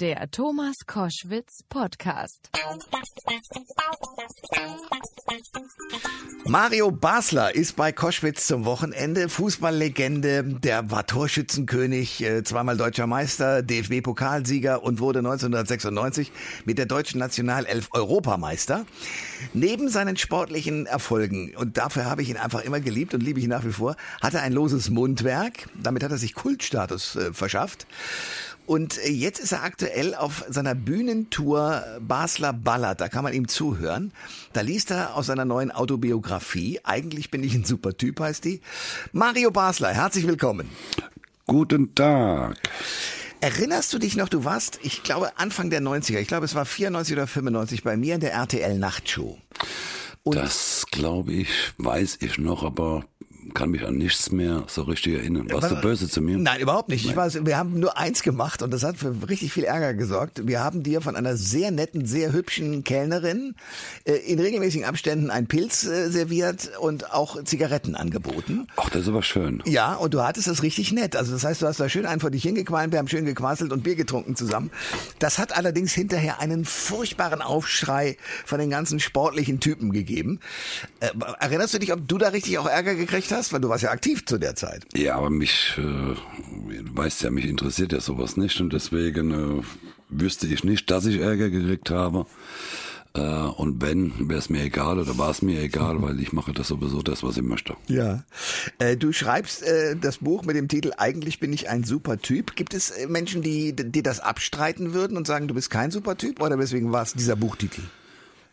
Der Thomas Koschwitz Podcast. Mario Basler ist bei Koschwitz zum Wochenende. Fußballlegende, der war Torschützenkönig, äh, zweimal deutscher Meister, DFB-Pokalsieger und wurde 1996 mit der deutschen Nationalelf Europameister. Neben seinen sportlichen Erfolgen, und dafür habe ich ihn einfach immer geliebt und liebe ich ihn nach wie vor, hat er ein loses Mundwerk. Damit hat er sich Kultstatus äh, verschafft. Und äh, jetzt ist er aktuell auf seiner Bühnentour Basler Ballert. Da kann man ihm zuhören. Da liest er aus seiner neuen Autobiografie. Eigentlich bin ich ein super Typ, heißt die. Mario Basler, herzlich willkommen. Guten Tag. Erinnerst du dich noch, du warst, ich glaube, Anfang der 90er, ich glaube, es war 94 oder 95 bei mir in der RTL Nachtshow. Und das glaube ich, weiß ich noch, aber kann mich an nichts mehr so richtig erinnern. Warst du böse zu mir? Nein, überhaupt nicht. Ich weiß, wir haben nur eins gemacht und das hat für richtig viel Ärger gesorgt. Wir haben dir von einer sehr netten, sehr hübschen Kellnerin äh, in regelmäßigen Abständen ein Pilz äh, serviert und auch Zigaretten angeboten. Ach, das ist aber schön. Ja, und du hattest es richtig nett. Also das heißt, du hast da schön einen vor dich hingequalmt, wir haben schön gequasselt und Bier getrunken zusammen. Das hat allerdings hinterher einen furchtbaren Aufschrei von den ganzen sportlichen Typen gegeben. Äh, erinnerst du dich, ob du da richtig auch Ärger gekriegt hast? Weil du warst ja aktiv zu der Zeit. Ja, aber mich, äh, du weißt ja, mich interessiert ja sowas nicht und deswegen äh, wüsste ich nicht, dass ich Ärger gekriegt habe. Äh, und wenn, wäre es mir egal oder war es mir egal, weil ich mache das sowieso das, was ich möchte. Ja. Äh, du schreibst äh, das Buch mit dem Titel Eigentlich bin ich ein super Typ. Gibt es äh, Menschen, die, die das abstreiten würden und sagen, du bist kein super Typ oder weswegen war es dieser Buchtitel?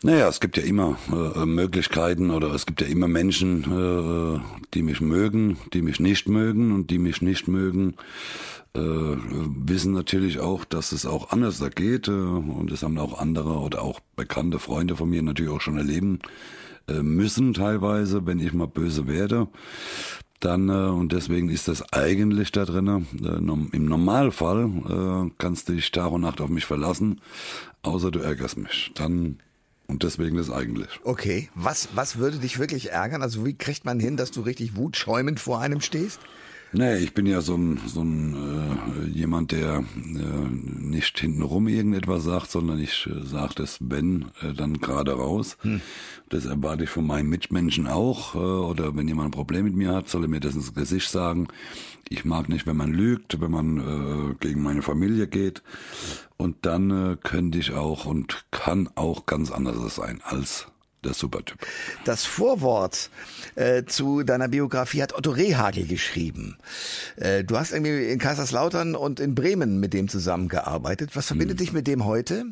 Naja, es gibt ja immer äh, Möglichkeiten oder es gibt ja immer Menschen, äh, die mich mögen, die mich nicht mögen und die mich nicht mögen, äh, wissen natürlich auch, dass es auch anders da geht äh, und das haben auch andere oder auch bekannte Freunde von mir natürlich auch schon erleben äh, müssen teilweise, wenn ich mal böse werde dann äh, und deswegen ist das eigentlich da drin. Äh, Im Normalfall äh, kannst du dich Tag und Nacht auf mich verlassen, außer du ärgerst mich. Dann und deswegen ist eigentlich. Okay, was, was würde dich wirklich ärgern? Also wie kriegt man hin, dass du richtig wutschäumend vor einem stehst? Nee, ich bin ja so ein, so ein äh, jemand, der äh, nicht hintenrum irgendetwas sagt, sondern ich äh, sage das, wenn, äh, dann gerade raus. Hm. Das erwarte ich von meinen Mitmenschen auch. Äh, oder wenn jemand ein Problem mit mir hat, soll er mir das ins Gesicht sagen. Ich mag nicht, wenn man lügt, wenn man äh, gegen meine Familie geht. Und dann äh, könnte ich auch und kann auch ganz anders sein als der Supertyp. Das Vorwort äh, zu deiner Biografie hat Otto Rehagel geschrieben. Äh, du hast irgendwie in Kaiserslautern und in Bremen mit dem zusammengearbeitet. Was verbindet hm. dich mit dem heute?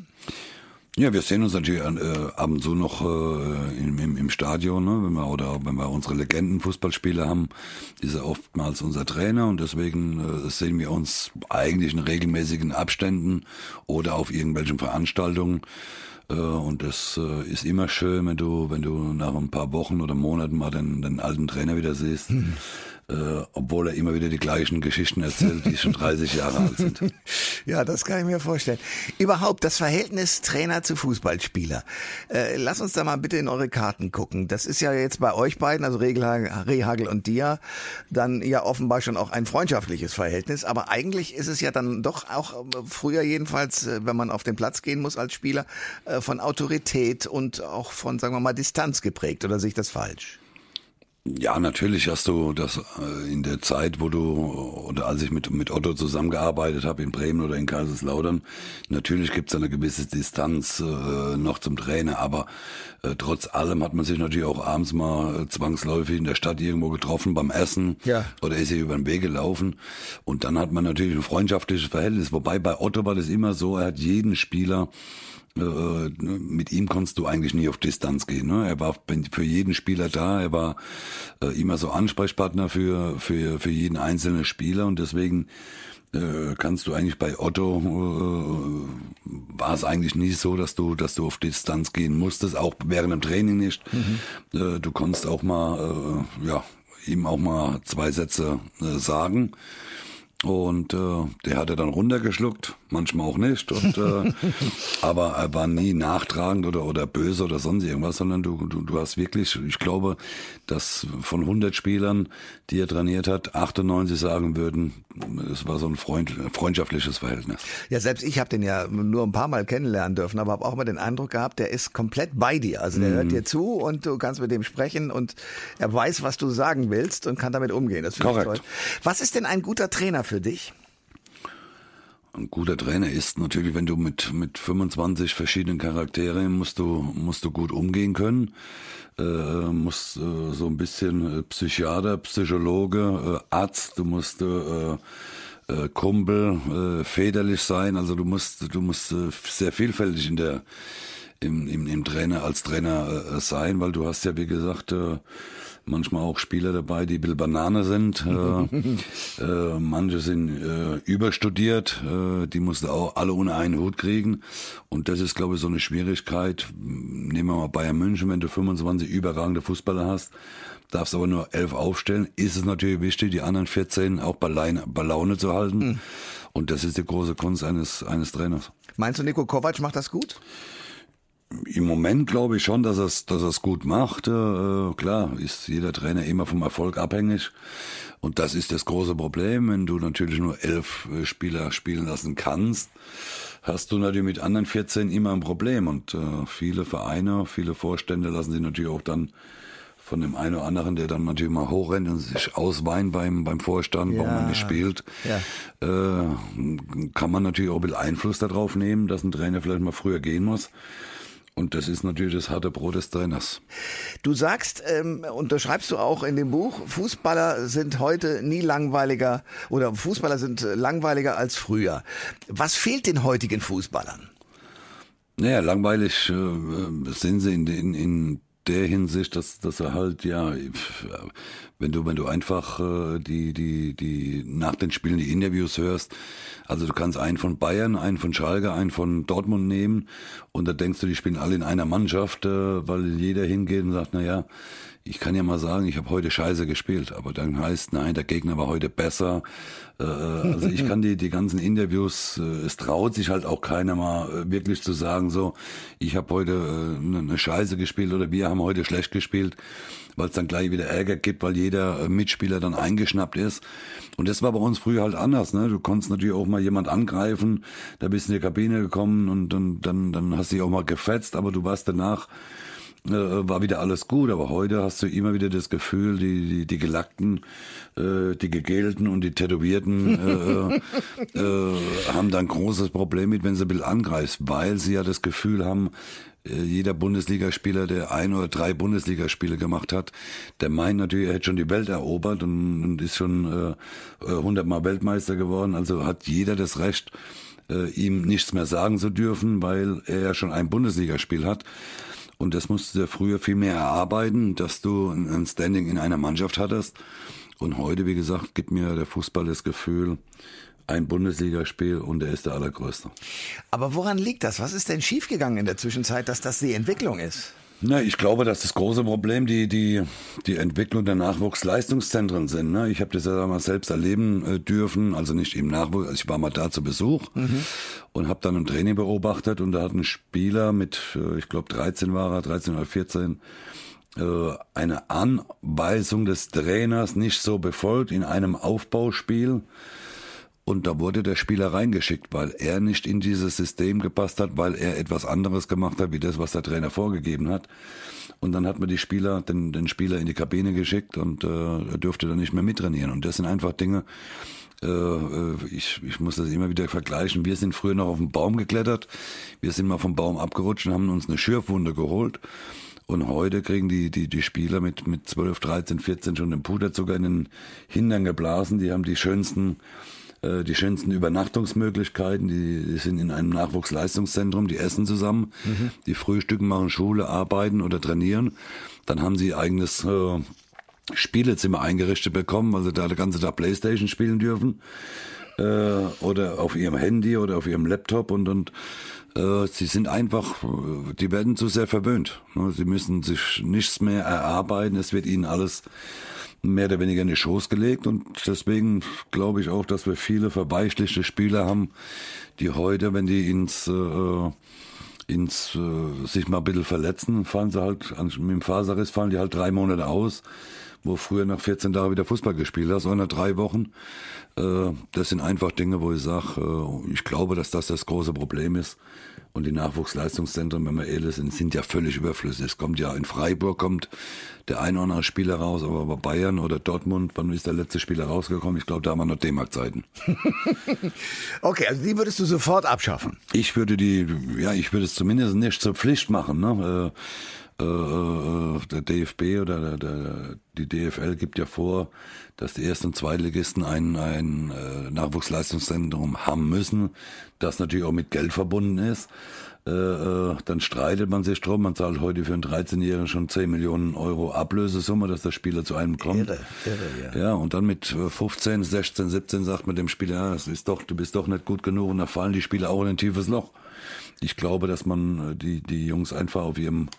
Ja, wir sehen uns natürlich äh, ab und zu noch äh, im, im, im Stadion, ne? wenn wir oder wenn wir unsere Legenden Fußballspieler haben, ist er oftmals unser Trainer und deswegen äh, sehen wir uns eigentlich in regelmäßigen Abständen oder auf irgendwelchen Veranstaltungen. Äh, und das äh, ist immer schön, wenn du, wenn du nach ein paar Wochen oder Monaten mal den, den alten Trainer wieder siehst. Hm äh, obwohl er immer wieder die gleichen Geschichten erzählt, die schon 30 Jahre alt sind. Ja, das kann ich mir vorstellen. Überhaupt das Verhältnis Trainer zu Fußballspieler. Äh, lass uns da mal bitte in eure Karten gucken. Das ist ja jetzt bei euch beiden, also Rehagel und dir, dann ja offenbar schon auch ein freundschaftliches Verhältnis. Aber eigentlich ist es ja dann doch auch äh, früher jedenfalls, äh, wenn man auf den Platz gehen muss als Spieler, äh, von Autorität und auch von, sagen wir mal, Distanz geprägt. Oder sehe ich das falsch? Ja, natürlich hast du das äh, in der Zeit, wo du oder als ich mit mit Otto zusammengearbeitet habe in Bremen oder in Kaiserslautern, natürlich gibt es eine gewisse Distanz äh, noch zum Trainer, aber äh, trotz allem hat man sich natürlich auch abends mal äh, zwangsläufig in der Stadt irgendwo getroffen beim Essen ja. oder ist hier über den Weg gelaufen und dann hat man natürlich ein freundschaftliches Verhältnis. Wobei bei Otto war das immer so, er hat jeden Spieler mit ihm konntest du eigentlich nie auf Distanz gehen. Ne? Er war für jeden Spieler da, er war äh, immer so Ansprechpartner für, für, für jeden einzelnen Spieler und deswegen äh, kannst du eigentlich bei Otto äh, war es eigentlich nie so, dass du, dass du auf Distanz gehen musstest, auch während dem Training nicht. Mhm. Äh, du konntest auch mal, äh, ja, ihm auch mal zwei Sätze äh, sagen. Und äh, der hat er dann runtergeschluckt, manchmal auch nicht. Und, äh, aber er war nie nachtragend oder, oder böse oder sonst irgendwas, sondern du, du, du hast wirklich, ich glaube, dass von 100 Spielern, die er trainiert hat, 98 sagen würden, es war so ein Freund, freundschaftliches Verhältnis. Ja, selbst ich habe den ja nur ein paar Mal kennenlernen dürfen, aber habe auch mal den Eindruck gehabt, der ist komplett bei dir. Also der mhm. hört dir zu und du kannst mit dem sprechen und er weiß, was du sagen willst und kann damit umgehen. Das finde ich toll. Was ist denn ein guter Trainer für dich? Ein guter Trainer ist natürlich, wenn du mit, mit 25 verschiedenen Charakteren musst du, musst du gut umgehen können. Äh, musst äh, so ein bisschen äh, Psychiater, Psychologe, äh, Arzt, du musst äh, äh, Kumpel, äh, väterlich sein. Also du musst, du musst äh, sehr vielfältig in der, im, im, im Trainer, als Trainer äh, sein, weil du hast ja, wie gesagt, äh, manchmal auch Spieler dabei, die ein bisschen Banane sind. äh, äh, manche sind äh, überstudiert, äh, die musst du auch alle ohne einen Hut kriegen. Und das ist, glaube ich, so eine Schwierigkeit. Nehmen wir mal Bayern München, wenn du 25 überragende Fußballer hast, darfst aber nur elf aufstellen, ist es natürlich wichtig, die anderen 14 auch bei, Leine, bei Laune zu halten. Mhm. Und das ist die große Kunst eines, eines Trainers. Meinst du, Nico Kovac macht das gut? Im Moment glaube ich schon, dass er es dass er's gut macht. Äh, klar, ist jeder Trainer immer vom Erfolg abhängig. Und das ist das große Problem. Wenn du natürlich nur elf äh, Spieler spielen lassen kannst, hast du natürlich mit anderen 14 immer ein Problem. Und äh, viele Vereine, viele Vorstände lassen sich natürlich auch dann von dem einen oder anderen, der dann natürlich mal hochrennt und sich ausweint beim, beim Vorstand, ja. warum man nicht spielt, ja. äh, kann man natürlich auch ein bisschen Einfluss darauf nehmen, dass ein Trainer vielleicht mal früher gehen muss. Und das ist natürlich das harte Brot des Trainers. Du sagst, ähm, und das schreibst du auch in dem Buch, Fußballer sind heute nie langweiliger oder Fußballer sind langweiliger als früher. Was fehlt den heutigen Fußballern? Naja, langweilig äh, sind sie in, in, in der Hinsicht, dass, dass er halt, ja, wenn du, wenn du einfach äh, die, die, die nach den Spielen die Interviews hörst, also du kannst einen von Bayern, einen von Schalke, einen von Dortmund nehmen und da denkst du, die spielen alle in einer Mannschaft, äh, weil jeder hingeht und sagt, na ja, ich kann ja mal sagen, ich habe heute scheiße gespielt, aber dann heißt, nein, der Gegner war heute besser. Äh, also ich kann die, die ganzen Interviews, äh, es traut sich halt auch keiner mal äh, wirklich zu sagen, so, ich habe heute äh, eine Scheiße gespielt oder wir haben heute schlecht gespielt, weil es dann gleich wieder Ärger gibt, weil jeder äh, Mitspieler dann eingeschnappt ist. Und das war bei uns früher halt anders. Ne? Du konntest natürlich auch mal jemand angreifen, da bist du in die Kabine gekommen und dann, dann, dann hast du dich auch mal gefetzt, aber du warst danach äh, war wieder alles gut, aber heute hast du immer wieder das Gefühl, die, die, die Gelackten, äh, die Gegelten und die Tätowierten äh, äh, haben da ein großes Problem mit, wenn sie ein bisschen angreifst, weil sie ja das Gefühl haben, äh, jeder Bundesligaspieler, der ein oder drei Bundesligaspiele gemacht hat, der meint natürlich, er hätte schon die Welt erobert und, und ist schon äh, hundertmal Weltmeister geworden. Also hat jeder das Recht, äh, ihm nichts mehr sagen zu dürfen, weil er ja schon ein Bundesligaspiel hat. Und das musst du früher viel mehr erarbeiten, dass du ein Standing in einer Mannschaft hattest. Und heute, wie gesagt, gibt mir der Fußball das Gefühl, ein Bundesligaspiel und er ist der allergrößte. Aber woran liegt das? Was ist denn schiefgegangen in der Zwischenzeit, dass das die Entwicklung ist? Na, ich glaube, dass das große Problem die, die, die Entwicklung der Nachwuchsleistungszentren sind. Ne? Ich habe das ja mal selbst erleben äh, dürfen, also nicht im Nachwuchs, also ich war mal da zu Besuch mhm. und habe dann ein Training beobachtet und da hat ein Spieler mit, äh, ich glaube 13 war er, 13 oder 14, äh, eine Anweisung des Trainers nicht so befolgt in einem Aufbauspiel. Und da wurde der Spieler reingeschickt, weil er nicht in dieses System gepasst hat, weil er etwas anderes gemacht hat, wie das, was der Trainer vorgegeben hat. Und dann hat man die Spieler, den, den Spieler in die Kabine geschickt und äh, er durfte dann nicht mehr mittrainieren. Und das sind einfach Dinge, äh, äh, ich, ich muss das immer wieder vergleichen. Wir sind früher noch auf den Baum geklettert, wir sind mal vom Baum abgerutscht und haben uns eine Schürfwunde geholt. Und heute kriegen die, die, die Spieler mit, mit 12, 13, 14 schon den Puderzucker in den Hintern geblasen. Die haben die schönsten die schönsten Übernachtungsmöglichkeiten, die, sind in einem Nachwuchsleistungszentrum, die essen zusammen, mhm. die frühstücken, machen Schule, arbeiten oder trainieren. Dann haben sie eigenes äh, Spielezimmer eingerichtet bekommen, weil sie da den ganzen Tag Playstation spielen dürfen. Äh, oder auf ihrem Handy oder auf ihrem Laptop und, und äh, sie sind einfach, die werden zu sehr verwöhnt. Ne? Sie müssen sich nichts mehr erarbeiten, es wird ihnen alles mehr oder weniger in die Schoß gelegt. Und deswegen glaube ich auch, dass wir viele verweichlichte Spieler haben, die heute, wenn die ins äh, ins äh, sich mal ein bisschen verletzen, fallen sie halt mit dem Faserriss fallen die halt drei Monate aus, wo früher nach 14 Tagen wieder Fußball gespielt hast, oder nach drei Wochen. Äh, das sind einfach Dinge, wo ich sage, äh, ich glaube, dass das das große Problem ist. Und die Nachwuchsleistungszentren, wenn wir ehrlich sind, sind ja völlig überflüssig. Es kommt ja in Freiburg kommt der ein oder andere Spieler raus, aber bei Bayern oder Dortmund, wann ist der letzte Spieler rausgekommen? Ich glaube, da haben wir noch D-Mark-Zeiten. okay, also die würdest du sofort abschaffen? Ich würde die, ja, ich würde es zumindest nicht zur Pflicht machen. Ne? Äh, äh, der DFB oder der, der, die DFL gibt ja vor, dass die ersten und Zweitligisten ein, ein äh, Nachwuchsleistungszentrum haben müssen, das natürlich auch mit Geld verbunden ist. Dann streitet man sich drum. Man zahlt heute für einen 13-Jährigen schon 10 Millionen Euro Ablösesumme, dass der Spieler zu einem kommt. Irre, irre, ja. ja, und dann mit 15, 16, 17 sagt man dem Spieler, ja, das ist doch, du bist doch nicht gut genug und da fallen die Spieler auch in ein tiefes Loch. Ich glaube, dass man äh, die, die Jungs einfach auf ihrem,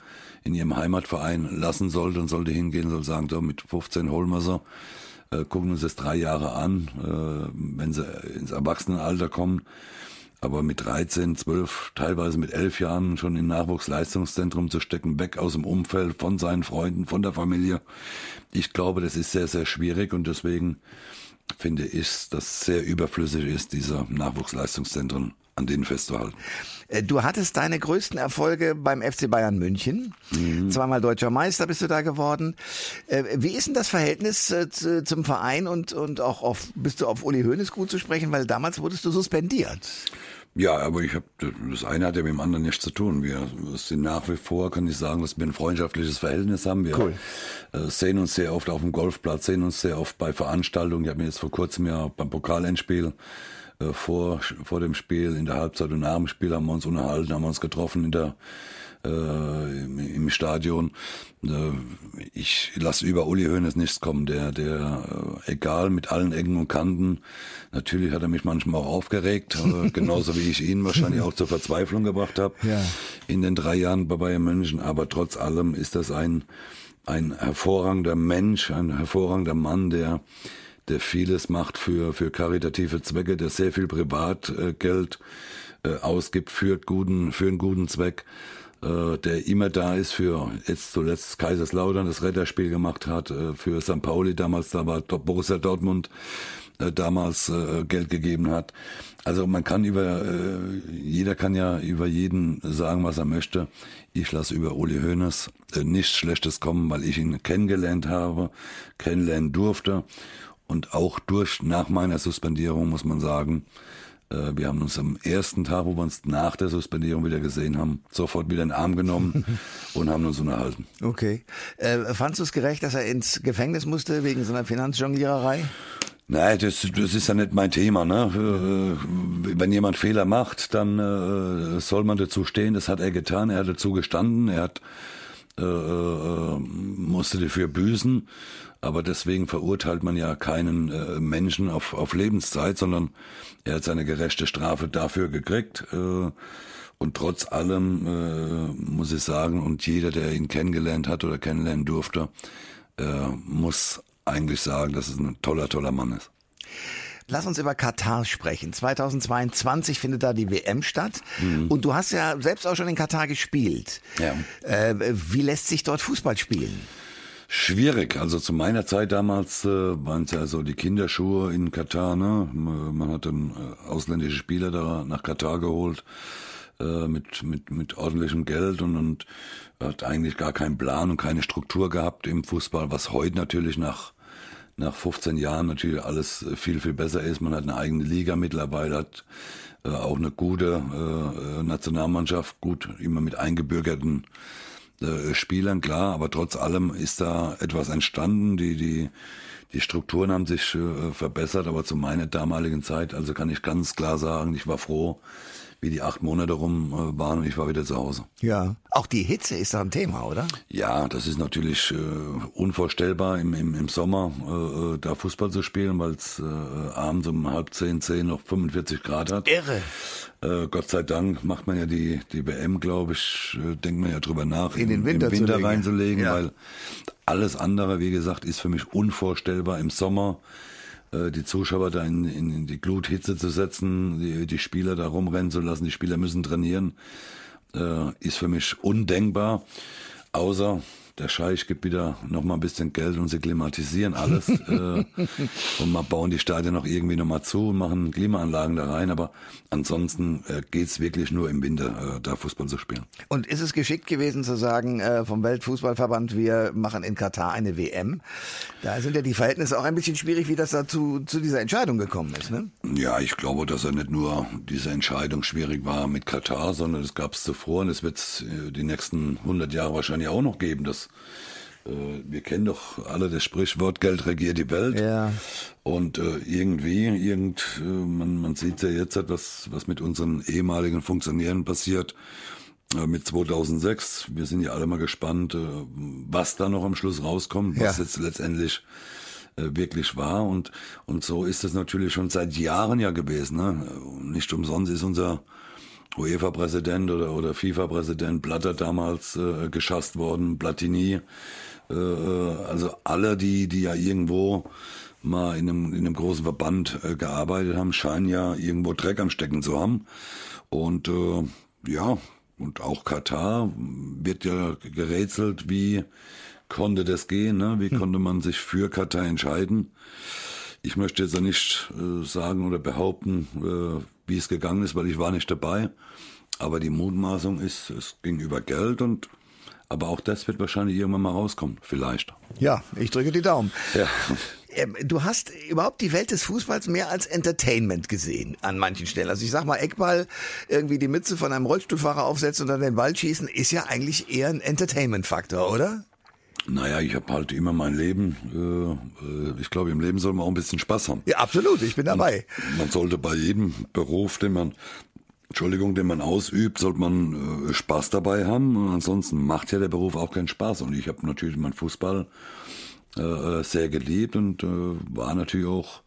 in ihrem Heimatverein lassen sollte und sollte hingehen, soll sagen, so mit 15 holen wir sie äh, gucken uns das drei Jahre an, äh, wenn sie ins Erwachsenenalter kommen. Aber mit 13, 12, teilweise mit 11 Jahren schon im Nachwuchsleistungszentrum zu stecken, weg aus dem Umfeld, von seinen Freunden, von der Familie. Ich glaube, das ist sehr, sehr schwierig und deswegen finde ich, dass sehr überflüssig ist, diese Nachwuchsleistungszentren an denen festzuhalten. Äh, du hattest deine größten Erfolge beim FC Bayern München. Mhm. Zweimal deutscher Meister bist du da geworden. Äh, wie ist denn das Verhältnis äh, zum Verein und, und auch auf, bist du auf Uli Hoeneß gut zu sprechen? Weil damals wurdest du suspendiert. Ja, aber ich habe das eine hat ja mit dem anderen nichts zu tun. Wir sind nach wie vor, kann ich sagen, dass wir ein freundschaftliches Verhältnis haben. Wir cool. sehen uns sehr oft auf dem Golfplatz, sehen uns sehr oft bei Veranstaltungen. Ich habe mir jetzt vor kurzem ja beim Pokalendspiel äh, vor, vor dem Spiel, in der Halbzeit und nach dem Spiel haben wir uns unterhalten, haben wir uns getroffen in der äh, im, im Stadion. Äh, ich lasse über Uli Hoeneß nichts kommen. Der, der, äh, egal mit allen Ecken und Kanten, natürlich hat er mich manchmal auch aufgeregt, äh, genauso wie ich ihn wahrscheinlich auch zur Verzweiflung gebracht habe ja. in den drei Jahren bei Bayern München. Aber trotz allem ist das ein, ein hervorragender Mensch, ein hervorragender Mann, der der vieles macht für, für karitative Zwecke, der sehr viel Privatgeld äh, ausgibt für, guten, für einen guten Zweck, äh, der immer da ist für, jetzt zuletzt Kaiserslautern das Retterspiel gemacht hat, äh, für St. Pauli damals, da war Borussia Dortmund äh, damals äh, Geld gegeben hat. Also man kann über, äh, jeder kann ja über jeden sagen, was er möchte. Ich lasse über Uli Hoeneß äh, nichts Schlechtes kommen, weil ich ihn kennengelernt habe, kennenlernen durfte und auch durch, nach meiner Suspendierung muss man sagen, äh, wir haben uns am ersten Tag, wo wir uns nach der Suspendierung wieder gesehen haben, sofort wieder in den Arm genommen und haben uns unterhalten. Okay. Äh, fandst du es gerecht, dass er ins Gefängnis musste wegen so einer Finanzjongliererei? Nein, das, das ist ja nicht mein Thema. Ne? Äh, wenn jemand Fehler macht, dann äh, soll man dazu stehen. Das hat er getan. Er hat dazu gestanden. Er hat äh, äh, musste dafür büßen. Aber deswegen verurteilt man ja keinen äh, Menschen auf, auf Lebenszeit, sondern er hat seine gerechte Strafe dafür gekriegt. Äh, und trotz allem äh, muss ich sagen, und jeder, der ihn kennengelernt hat oder kennenlernen durfte, äh, muss eigentlich sagen, dass es ein toller, toller Mann ist. Lass uns über Katar sprechen. 2022 findet da die WM statt. Mhm. Und du hast ja selbst auch schon in Katar gespielt. Ja. Äh, wie lässt sich dort Fußball spielen? Schwierig. Also zu meiner Zeit damals äh, waren es ja so die Kinderschuhe in Katar. Ne? Man hat dann äh, ausländische Spieler da nach Katar geholt äh, mit, mit, mit ordentlichem Geld und, und hat eigentlich gar keinen Plan und keine Struktur gehabt im Fußball, was heute natürlich nach nach 15 Jahren natürlich alles äh, viel, viel besser ist. Man hat eine eigene Liga mittlerweile, hat äh, auch eine gute äh, Nationalmannschaft, gut, immer mit eingebürgerten äh, Spielern, klar, aber trotz allem ist da etwas entstanden. Die, die, die Strukturen haben sich äh, verbessert, aber zu meiner damaligen Zeit, also kann ich ganz klar sagen, ich war froh, wie die acht Monate rum äh, waren und ich war wieder zu Hause. Ja. Auch die Hitze ist da ein Thema, oder? Ja, das ist natürlich äh, unvorstellbar im, im, im Sommer äh, äh da Fußball zu spielen, weil es äh, abends um halb zehn, zehn noch 45 Grad hat. Irre. Äh, Gott sei Dank macht man ja die, die WM, glaube ich, denkt man ja drüber nach, in den Winter, im Winter reinzulegen, ja. weil alles andere, wie gesagt, ist für mich unvorstellbar im Sommer die Zuschauer da in, in, in die Gluthitze zu setzen, die, die Spieler da rumrennen zu lassen, die Spieler müssen trainieren, äh, ist für mich undenkbar. Außer der Scheich gibt wieder noch mal ein bisschen Geld und sie klimatisieren alles äh, und mal bauen die Stadien noch irgendwie noch mal zu und machen Klimaanlagen da rein. Aber ansonsten äh, geht's wirklich nur im Winter, äh, da Fußball zu spielen. Und ist es geschickt gewesen zu sagen äh, vom Weltfußballverband, wir machen in Katar eine WM? Da sind ja die Verhältnisse auch ein bisschen schwierig, wie das dazu zu dieser Entscheidung gekommen ist. Ne? Ja, ich glaube, dass er nicht nur diese Entscheidung schwierig war mit Katar, sondern es gab es zuvor und es wird es äh, die nächsten 100 Jahre wahrscheinlich auch noch geben, dass äh, wir kennen doch alle das Sprichwort, Geld regiert die Welt. Ja. Und äh, irgendwie, irgend, äh, man, man sieht ja jetzt, was, was mit unseren ehemaligen Funktionären passiert mit 2006. Wir sind ja alle mal gespannt, was da noch am Schluss rauskommt, was Ja. jetzt letztendlich wirklich war. Und, und so ist es natürlich schon seit Jahren ja gewesen. Ne? Nicht umsonst ist unser UEFA-Präsident oder, oder FIFA-Präsident Blatter damals äh, geschasst worden, Platini. Äh, äh, also alle, die, die ja irgendwo mal in einem, in einem großen Verband äh, gearbeitet haben, scheinen ja irgendwo Dreck am Stecken zu haben. Und äh, ja, und auch Katar wird ja gerätselt, wie konnte das gehen, ne? wie konnte man sich für Katar entscheiden. Ich möchte jetzt ja nicht äh, sagen oder behaupten, äh, wie es gegangen ist, weil ich war nicht dabei. Aber die Mutmaßung ist, es ging über Geld und aber auch das wird wahrscheinlich irgendwann mal rauskommen, vielleicht. Ja, ich drücke die Daumen. Ja. Ähm, Du hast überhaupt die Welt des Fußballs mehr als Entertainment gesehen an manchen Stellen. Also ich sag mal, Eckball, irgendwie die Mütze von einem Rollstuhlfahrer aufsetzen und dann den Ball schießen, ist ja eigentlich eher ein Entertainment-Faktor, oder? Naja, ich habe halt immer mein Leben. Äh, äh, ich glaube, im Leben soll man auch ein bisschen Spaß haben. Ja, absolut, ich bin dabei. Man sollte bei jedem Beruf, den man, Entschuldigung, den man ausübt, sollte man äh, Spaß dabei haben. Und ansonsten macht ja der Beruf auch keinen Spaß. Und ich habe natürlich meinen Fußball äh, sehr geliebt und äh, war natürlich auch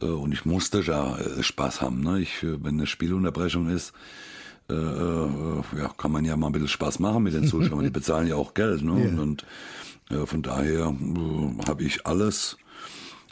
äh, und ich musste ja äh, Spaß haben. Ne? Ich, äh, wenn eine Spielunterbrechung ist, äh, äh, ja, kann man ja mal ein bisschen Spaß machen mit den Zuschauern. Die bezahlen ja auch Geld. Ne? Und, und äh, von daher äh, habe ich alles,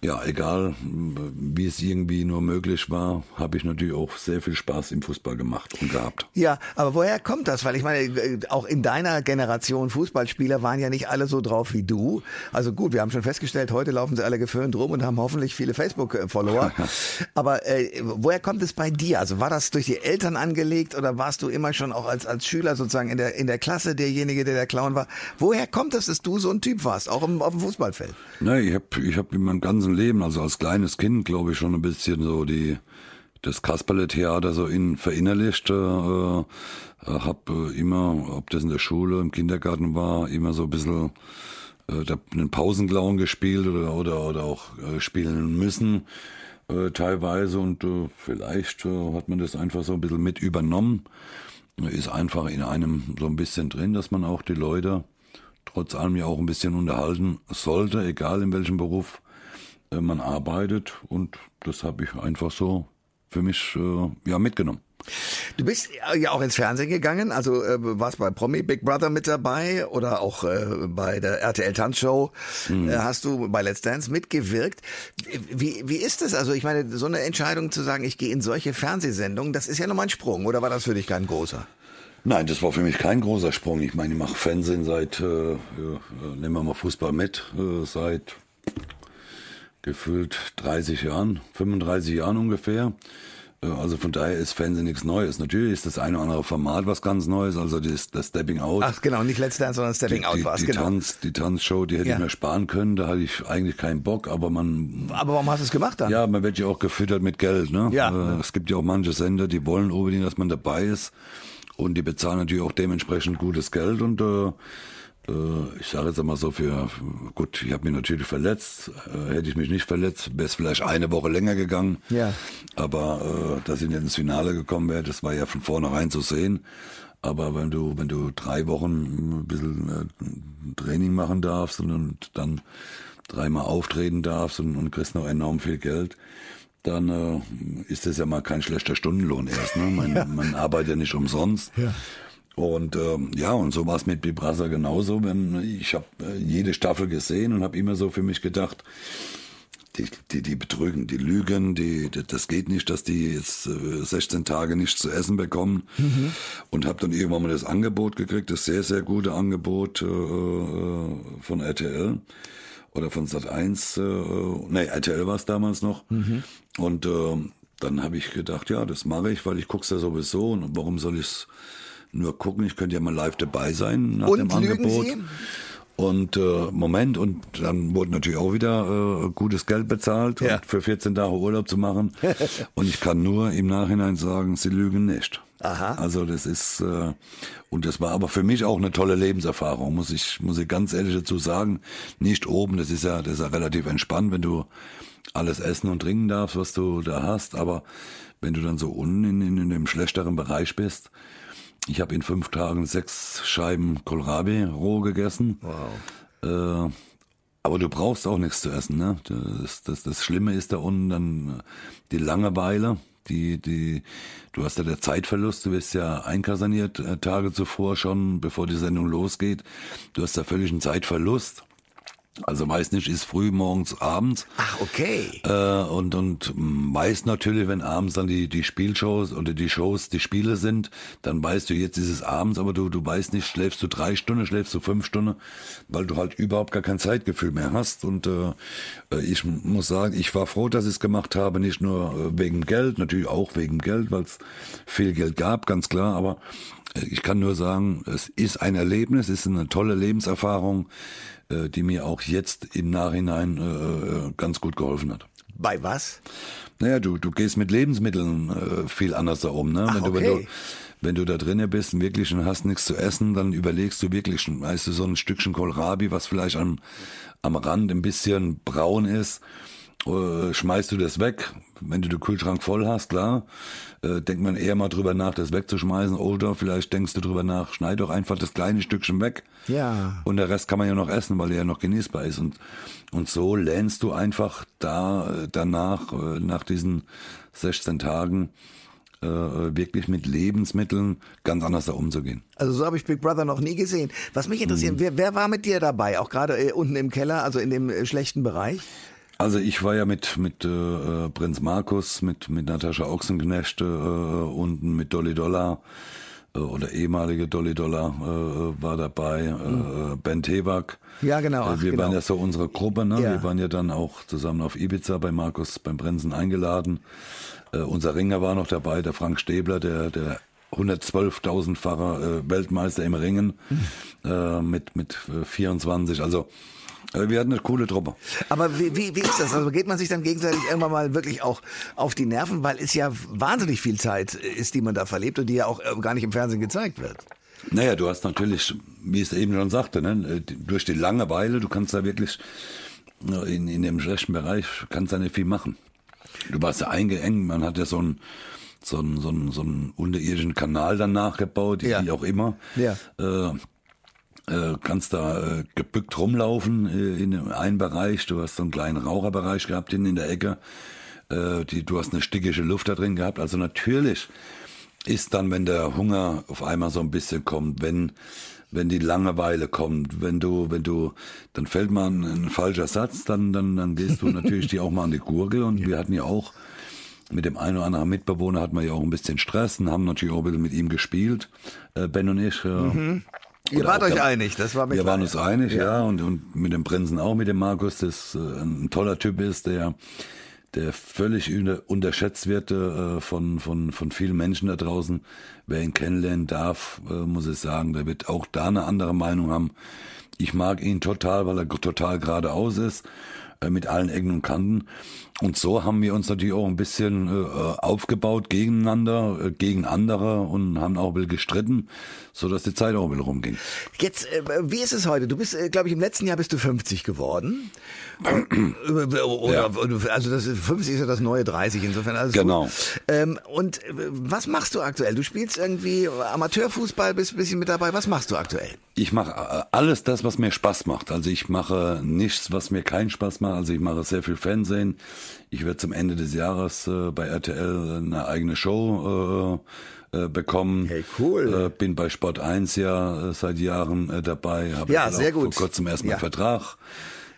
ja, egal wie es irgendwie nur möglich war, habe ich natürlich auch sehr viel Spaß im Fußball gemacht und gehabt. Ja, aber woher kommt das? Weil ich meine, äh, auch in deiner Generation Fußballspieler waren ja nicht alle so drauf wie du. Also gut, wir haben schon festgestellt, heute laufen sie alle geföhnt rum und haben hoffentlich viele Facebook-Follower. aber äh, woher kommt es bei dir? Also war das durch die Eltern angelegt oder warst du immer schon auch als, als Schüler sozusagen in der, in der Klasse derjenige, der der Clown war? Woher kommt es, dass du so ein Typ warst, auch im, auf dem Fußballfeld? Ne, ich habe ich hab in meinem ganzen Leben, also als kleines Kind, glaube ich, schon ein bisschen so die das Kasperle-Theater so in, verinnerlicht. Äh, äh, äh, immer, ob das in der Schule, im Kindergarten war, immer so ein bisschen äh, da, einen Pausenclown gespielt oder oder, oder auch äh, spielen müssen äh, teilweise und äh, vielleicht äh, hat man das einfach so ein bisschen mit übernommen. Ist einfach in einem so ein bisschen drin, dass man auch die Leute trotz allem ja auch ein bisschen unterhalten sollte, egal in welchem Beruf man arbeitet. Und das habe ich einfach so für mich äh, ja mitgenommen. Du bist ja auch ins Fernsehen gegangen, also äh, warst bei Promi Big Brother mit dabei oder auch äh, bei der RTL Tanzshow Mhm. äh, hast du bei Let's Dance mitgewirkt. Wie, wie ist es? Also ich meine, so eine Entscheidung zu sagen, ich gehe in solche Fernsehsendungen, das ist ja nochmal ein Sprung, oder war das für dich kein großer? Nein, das war für mich kein großer Sprung. Ich meine, ich mache Fernsehen seit, äh, ja, äh, nehmen wir mal Fußball mit, äh, seit gefühlt 30 Jahren, 35 Jahren ungefähr. Äh, Also von daher ist Fernsehen nichts Neues. Natürlich ist das eine oder andere Format was ganz Neues, also das, das Stepping Out. Ach genau, nicht Let's Dance, sondern Stepping die, Out war es, die, genau. Tanz, die Tanzshow, die hätte Ja. ich mir sparen können, da hatte ich eigentlich keinen Bock, aber man Aber warum hast du es gemacht dann? ja, man wird ja auch gefüttert mit Geld. Ne? Ja. Äh, Es gibt ja auch manche Sender, die wollen unbedingt, dass man dabei ist. Und die bezahlen natürlich auch dementsprechend gutes Geld. Und Äh, ich sage jetzt einmal so für, gut, ich habe mich natürlich verletzt. Äh, hätte ich mich nicht verletzt, wäre es vielleicht eine Woche länger gegangen. Ja. Aber äh, dass ich nicht ins Finale gekommen wäre, das war ja von vornherein zu sehen. Aber wenn du, wenn du drei Wochen ein bisschen äh, Training machen darfst und, und dann dreimal auftreten darfst und, und kriegst noch enorm viel Geld, dann äh, ist das ja mal kein schlechter Stundenlohn erst. Ne? Man, ja. man arbeitet ja nicht umsonst. Ja. Und ähm, ja, und so war es mit Big Brother genauso. Wenn ich habe äh, jede Staffel gesehen und habe immer so für mich gedacht, die, die, die betrügen, die lügen, die, die, das geht nicht, dass die jetzt äh, 16 Tage nichts zu essen bekommen. Mhm. Und habe dann irgendwann mal das Angebot gekriegt, das sehr, sehr gute Angebot äh, äh von RTL oder von Sat 1, äh, nee, RTL war es damals noch. Mhm. Und äh, dann habe ich gedacht, ja, das mache ich, weil ich guck's ja sowieso und warum soll ich's nur gucken? Ich könnte ja mal live dabei sein nach und dem Angebot. Sie? Und äh, Moment, und dann wurde natürlich auch wieder äh, gutes Geld bezahlt, ja. für 14 Tage Urlaub zu machen. und ich kann nur im Nachhinein sagen, sie lügen nicht. Aha. Also das ist äh, und das war aber für mich auch eine tolle Lebenserfahrung, muss ich muss ich ganz ehrlich dazu sagen. Nicht oben, das ist ja das ist ja relativ entspannt, wenn du alles essen und trinken darfst, was du da hast. Aber wenn du dann so unten in, in, in dem schlechteren Bereich bist, ich habe in fünf Tagen sechs Scheiben Kohlrabi roh gegessen. Wow. Äh, aber du brauchst auch nichts zu essen. Ne? Das, das, das Schlimme ist da unten dann die Langeweile. Die, die, du hast ja der Zeitverlust, du wirst ja einkasaniert äh, Tage zuvor schon, bevor die Sendung losgeht. Du hast da völlig einen Zeitverlust. Also meist nicht ist früh morgens abends. Ach, okay. Äh, und und meist natürlich, wenn abends dann die die Spielshows oder die Shows, die Spiele sind, dann weißt du, jetzt ist es abends, aber du du weißt nicht, schläfst du drei Stunden, schläfst du fünf Stunden, weil du halt überhaupt gar kein Zeitgefühl mehr hast. Und äh, ich muss sagen, ich war froh, dass ich es gemacht habe, nicht nur äh, wegen Geld, natürlich auch wegen Geld, weil es viel Geld gab, ganz klar, aber ich kann nur sagen, es ist ein Erlebnis, es ist eine tolle Lebenserfahrung äh, die mir auch jetzt im Nachhinein äh, äh, ganz gut geholfen hat. Bei was? Naja, du, du gehst mit Lebensmitteln viel anders da um. Ne? Ach, wenn, du, okay. wenn, du, wenn du da drinnen bist und wirklich und hast nichts zu essen, dann überlegst du wirklich, weißt du, so ein Stückchen Kohlrabi, was vielleicht am, am Rand ein bisschen braun ist, äh, schmeißt du das weg. Wenn du den Kühlschrank voll hast, klar, äh, denkt man eher mal drüber nach, das wegzuschmeißen. Oder vielleicht denkst du drüber nach, schneid doch einfach das kleine Stückchen weg. Ja. Und der Rest kann man ja noch essen, weil er ja noch genießbar ist. Und, und so lernst du einfach da äh, danach, äh, nach diesen 16 Tagen, äh, wirklich mit Lebensmitteln ganz anders da umzugehen. Also so habe ich Big Brother noch nie gesehen. Was mich interessiert, mhm. wer, wer war mit dir dabei? Auch gerade äh, unten im Keller, also in dem schlechten Bereich? Also ich war ja mit mit äh, Prinz Markus, mit mit Natascha Ochsenknecht äh, unten mit Dolly Dollar äh, oder ehemalige Dolly Dollar äh, war dabei, mhm. äh, Ben Tewak. Ja genau. Ach, wir genau. waren ja so unsere Gruppe, ne? Ja. Wir waren ja dann auch zusammen auf Ibiza bei Markus beim Prinzen eingeladen. Äh, unser Ringer war noch dabei, der Frank Stäbler, der der 112.000-facher äh, Weltmeister im Ringen mhm. äh, mit mit 24. Also äh, wir hatten eine coole Truppe. Aber wie, wie, wie ist das? Also geht man sich dann gegenseitig irgendwann mal wirklich auch auf die Nerven, weil es ja wahnsinnig viel Zeit ist, die man da verlebt und die ja auch äh, gar nicht im Fernsehen gezeigt wird. Naja, du hast natürlich, wie ich es eben schon sagte, ne, durch die Langeweile, du kannst da wirklich in, in dem schlechten Bereich, kannst da nicht viel machen. Du warst ja eingeengt, man hat ja so einen so einen, so einen, so einen unterirdischen Kanal dann nachgebaut, Ja. wie auch immer. Ja. Äh, äh, kannst da äh, gebückt rumlaufen äh, in einem Bereich. Du hast so einen kleinen Raucherbereich gehabt hinten in der Ecke. Äh, die, du hast eine stickige Luft da drin gehabt. Also natürlich ist dann, wenn der Hunger auf einmal so ein bisschen kommt, wenn wenn die Langeweile kommt, wenn du, wenn du, dann fällt mal ein, ein falscher Satz, dann, dann, dann gehst du natürlich dir auch mal an die Gurgel. Und wir hatten ja auch mit dem einen oder anderen Mitbewohner hatten wir ja auch ein bisschen Stress und haben natürlich auch ein bisschen mit ihm gespielt, äh, Ben und ich. Äh, Mhm. Ihr wart euch der- einig, das war mir wir klar. waren uns einig, ja, Ja. und, und mit dem Prinzen auch, mit dem Markus, das äh, ein toller Typ ist, der der völlig unter- unterschätzt wird äh, von, von, von vielen Menschen da draußen. Wer ihn kennenlernen darf, äh, muss ich sagen, der wird auch da eine andere Meinung haben. Ich mag ihn total, weil er total geradeaus ist. äh, mit allen Ecken und Kanten. Und so haben wir uns natürlich auch ein bisschen äh, aufgebaut gegeneinander, äh, gegen andere und haben auch ein bisschen gestritten, so dass die Zeit auch ein bisschen rumging. Jetzt, äh, wie ist es heute? Du bist, äh, glaube ich, im letzten Jahr bist du 50 geworden. Oder, Ja. Also das ist, 50 ist ja das neue 30, insofern alles Genau. gut. Ähm, und äh, was machst du aktuell? Du spielst irgendwie Amateurfußball, bist ein bisschen mit dabei. Was machst du aktuell? Ich mache äh, alles das, was mir Spaß macht. Also ich mache nichts, was mir keinen Spaß macht. Also ich mache sehr viel Fernsehen. Ich werde zum Ende des Jahres äh, bei RTL eine eigene Show äh, äh, bekommen. Hey, cool. Äh, bin bei Sport 1 ja äh, seit Jahren äh, dabei. Habe Ja, sehr gut. Vor kurzem erst Ja. Vertrag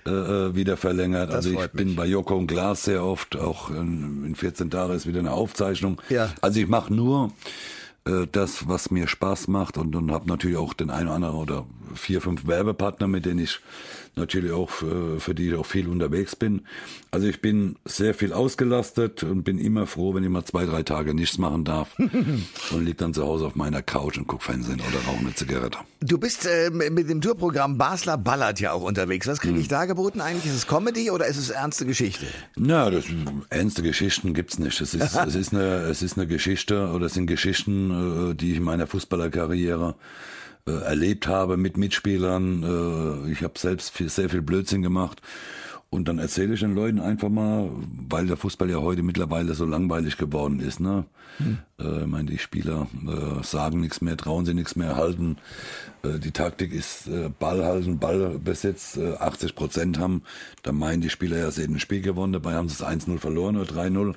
äh, äh, wieder verlängert. Das also ich bin mich. bei Joko und Glas sehr oft. Auch in, in 14 Tagen ist wieder eine Aufzeichnung. Ja. Also ich mache nur äh, das, was mir Spaß macht und, und habe natürlich auch den einen oder anderen oder vier, fünf Werbepartner, mit denen ich natürlich auch für, für die ich auch viel unterwegs bin. Also ich bin sehr viel ausgelastet und bin immer froh, wenn ich mal zwei, drei Tage nichts machen darf und lieg dann zu Hause auf meiner Couch und guck Fernsehen oder rauche eine Zigarette. Du bist äh, mit dem Tourprogramm Basler Ballert ja auch unterwegs. Was kriege Hm. ich da geboten eigentlich? Ist es Comedy oder ist es ernste Geschichte? Na, das ernste Geschichten gibt's nicht. Es ist, es ist eine, es ist eine Geschichte oder es sind Geschichten, äh, die ich in meiner Fußballerkarriere erlebt habe mit Mitspielern. Äh, ich habe selbst sehr viel Blödsinn gemacht. Und dann erzähle ich den Leuten einfach mal, weil der Fußball ja heute mittlerweile so langweilig geworden ist. Ne? Äh, ich meine, die Spieler äh, sagen nichts mehr, trauen sie nichts mehr, halten. Äh, die Taktik ist äh, Ball halten, Ballbesitz, äh, 80 Prozent haben. Da meinen die Spieler ja, sie hätten ein Spiel gewonnen, dabei haben sie es 1-0 verloren oder 3-0.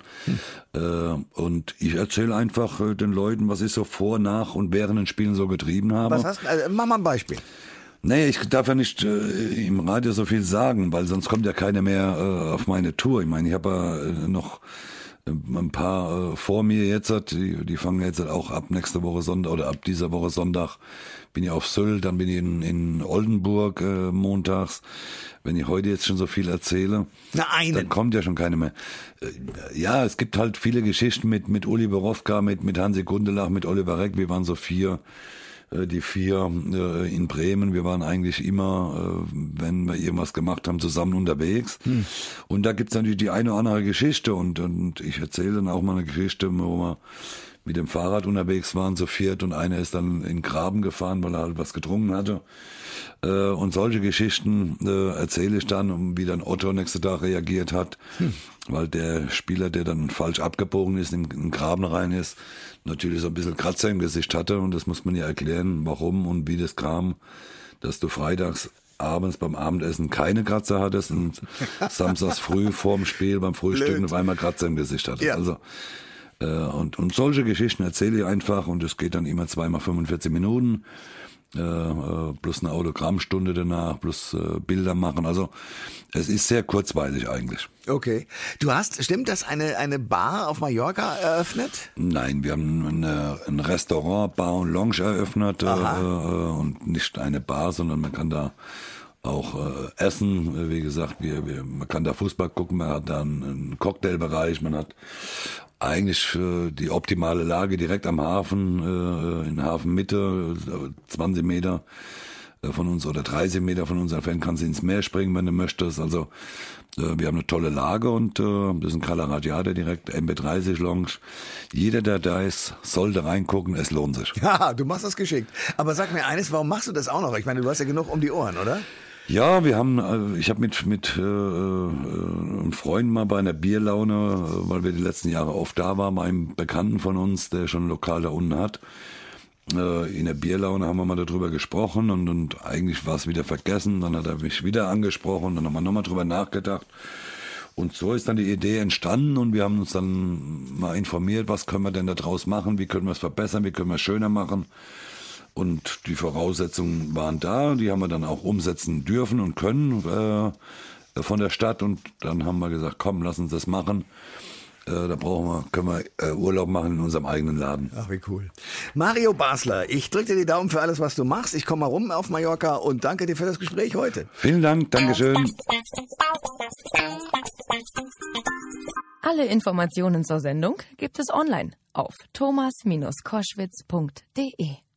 Äh, und ich erzähle einfach äh, den Leuten, was ich so vor, nach und während den Spielen so getrieben habe. Was hast also, Mach mal ein Beispiel. Nee, ich darf ja nicht äh, im Radio so viel sagen, weil sonst kommt ja keiner mehr äh, auf meine Tour. Ich meine, ich habe ja äh, noch äh, ein paar äh, vor mir jetzt, die, die fangen jetzt auch ab nächste Woche Sonntag oder ab dieser Woche Sonntag bin ich auf Sylt, dann bin ich in, in Oldenburg äh, montags. Wenn ich heute jetzt schon so viel erzähle, Na, einen. dann kommt ja schon keine mehr. Ja, es gibt halt viele Geschichten mit, mit Uli Borowka, mit, mit Hansi Gundelach, mit Oliver Reck. Wir waren so vier, die vier äh, in Bremen. Wir waren eigentlich immer, äh, wenn wir irgendwas gemacht haben, zusammen unterwegs. Und da gibt's natürlich die eine oder andere Geschichte. Und, und ich erzähle dann auch mal eine Geschichte, wo wir mit dem Fahrrad unterwegs waren, zu viert. Und einer ist dann in den Graben gefahren, weil er halt was getrunken hatte. Äh, und solche Geschichten äh, erzähle ich dann, um wie dann Otto nächste Tag reagiert hat, weil der Spieler, der dann falsch abgebogen ist, in, den Graben rein ist, natürlich so ein bisschen Kratzer im Gesicht hatte und das muss man ja erklären, warum und wie das kam, dass du freitags abends beim Abendessen keine Kratzer hattest und samstags früh vorm Spiel beim Frühstücken Blöd. auf einmal Kratzer im Gesicht hattest. Ja. Also und, und solche Geschichten erzähle ich einfach und es geht dann immer zweimal 45 Minuten äh, äh, plus eine Autogrammstunde danach, plus äh, Bilder machen. Also es ist sehr kurzweilig eigentlich. Okay. Du hast, stimmt das, eine, eine Bar auf Mallorca eröffnet? Nein, wir haben eine, ein Restaurant, Bar und Lounge eröffnet äh, äh, und nicht eine Bar, sondern man kann da auch äh, essen. Äh, Wie gesagt, wir, wir, man kann da Fußball gucken, man hat da einen, Cocktailbereich, man hat eigentlich äh, die optimale Lage direkt am Hafen, äh, in Hafenmitte, äh, 20 Meter äh, von uns oder 30 Meter von uns entfernt kannst du ins Meer springen, wenn du möchtest. Also äh, wir haben eine tolle Lage und äh, das ist ein Cala Radiator direkt, MB30 Lounge. Jeder, der da ist, sollte reingucken, es lohnt sich. Ja, du machst das geschickt. Aber sag mir eines, warum machst du das auch noch? Ich meine, du hast ja genug um die Ohren, oder? Ja, wir haben, äh, ich habe mit mit äh, äh, einem Freund mal bei einer Bierlaune, äh, weil wir die letzten Jahre oft da waren, einem Bekannten von uns, der schon ein Lokal da unten hat. Äh, in der Bierlaune haben wir mal darüber gesprochen und, und eigentlich war es wieder vergessen. Dann hat er mich wieder angesprochen, dann haben wir nochmal drüber nachgedacht. Und so ist dann die Idee entstanden und wir haben uns dann mal informiert, was können wir denn da draus machen, wie können wir es verbessern, wie können wir es schöner machen. Und die Voraussetzungen waren da, die haben wir dann auch umsetzen dürfen und können äh, von der Stadt. Und dann haben wir gesagt, komm, lass uns das machen. Äh, da brauchen wir, können wir äh, Urlaub machen in unserem eigenen Laden. Ach, wie cool. Mario Basler, ich drücke dir die Daumen für alles, was du machst. Ich komme mal rum auf Mallorca und danke dir für das Gespräch heute. Vielen Dank, Dankeschön. Alle Informationen zur Sendung gibt es online auf thomas-koschwitz.de.